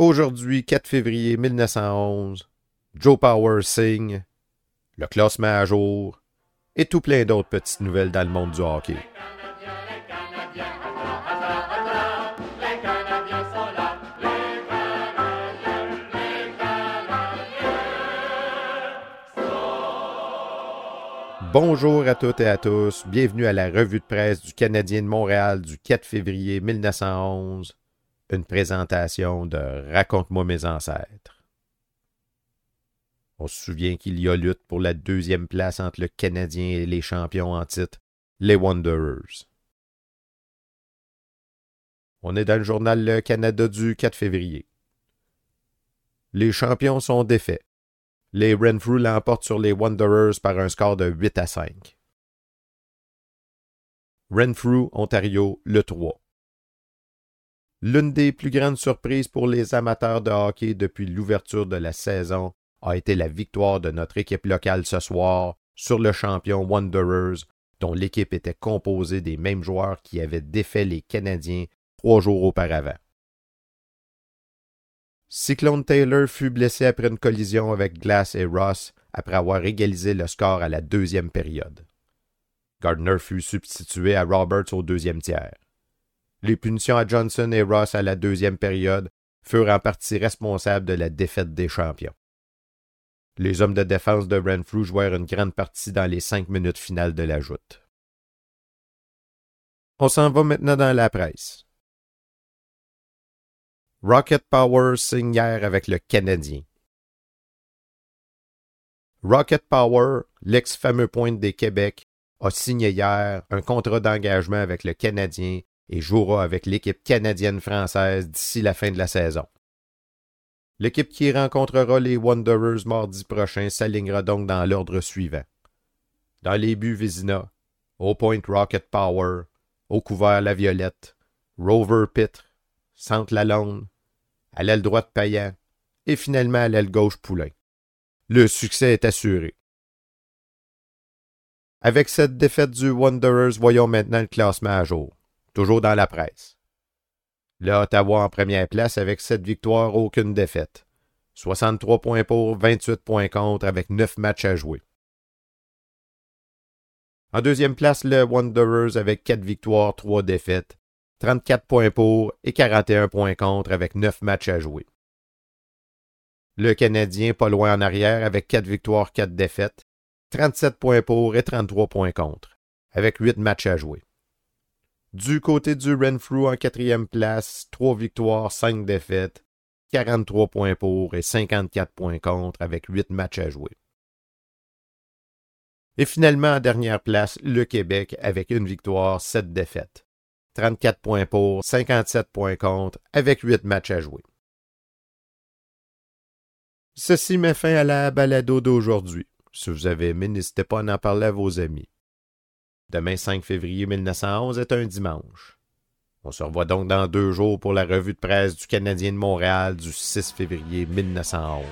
Aujourd'hui, 4 février 1911, Joe Power signe, le classement à jour et tout plein d'autres petites nouvelles dans le monde du hockey. Bonjour à toutes et à tous, bienvenue à la revue de presse du Canadien de Montréal du 4 février 1911, une présentation de Raconte-moi mes ancêtres. On se souvient qu'il y a lutte pour la deuxième place entre le Canadien et les champions en titre, les Wanderers. On est dans le journal Le Canada du 4 février. Les champions sont défaits les Renfrew l'emportent sur les Wanderers par un score de 8 à 5. Renfrew, Ontario, le 3. L'une des plus grandes surprises pour les amateurs de hockey depuis l'ouverture de la saison a été la victoire de notre équipe locale ce soir sur le champion Wanderers, dont l'équipe était composée des mêmes joueurs qui avaient défait les Canadiens trois jours auparavant. Cyclone Taylor fut blessé après une collision avec Glass et Ross après avoir égalisé le score à la deuxième période. Gardner fut substitué à Roberts au deuxième tiers. Les punitions à Johnson et Ross à la deuxième période furent en partie responsables de la défaite des champions. Les hommes de défense de Renfrew jouèrent une grande partie dans les cinq minutes finales de la joute. On s'en va maintenant dans la presse. Rocket Power signe hier avec le Canadien. Rocket Power, l'ex-fameux pointe des Québec, a signé hier un contrat d'engagement avec le Canadien et jouera avec l'équipe canadienne-française d'ici la fin de la saison. L'équipe qui rencontrera les Wanderers mardi prochain s'alignera donc dans l'ordre suivant. Dans les buts Vizina, au point Rocket Power, au couvert La Violette, Rover Pitre, Centre Lalonde, à l'aile droite Payan et finalement à l'aile gauche Poulain. Le succès est assuré. Avec cette défaite du Wanderers, voyons maintenant le classement à jour, toujours dans la presse. Le Ottawa en première place avec sept victoires, aucune défaite. 63 points pour, 28 points contre avec 9 matchs à jouer. En deuxième place, le Wanderers avec 4 victoires, 3 défaites. 34 points pour et 41 points contre avec 9 matchs à jouer. Le Canadien pas loin en arrière avec 4 victoires, 4 défaites, 37 points pour et 33 points contre, avec 8 matchs à jouer. Du côté du Renfrew en quatrième place, 3 victoires, 5 défaites, 43 points pour et 54 points contre avec 8 matchs à jouer. Et finalement, en dernière place, le Québec avec une victoire, 7 défaites. 34 points pour, 57 points contre, avec 8 matchs à jouer. Ceci met fin à la balado d'aujourd'hui. Si vous avez aimé, n'hésitez pas à en parler à vos amis. Demain 5 février 1911 est un dimanche. On se revoit donc dans deux jours pour la revue de presse du Canadien de Montréal du 6 février 1911.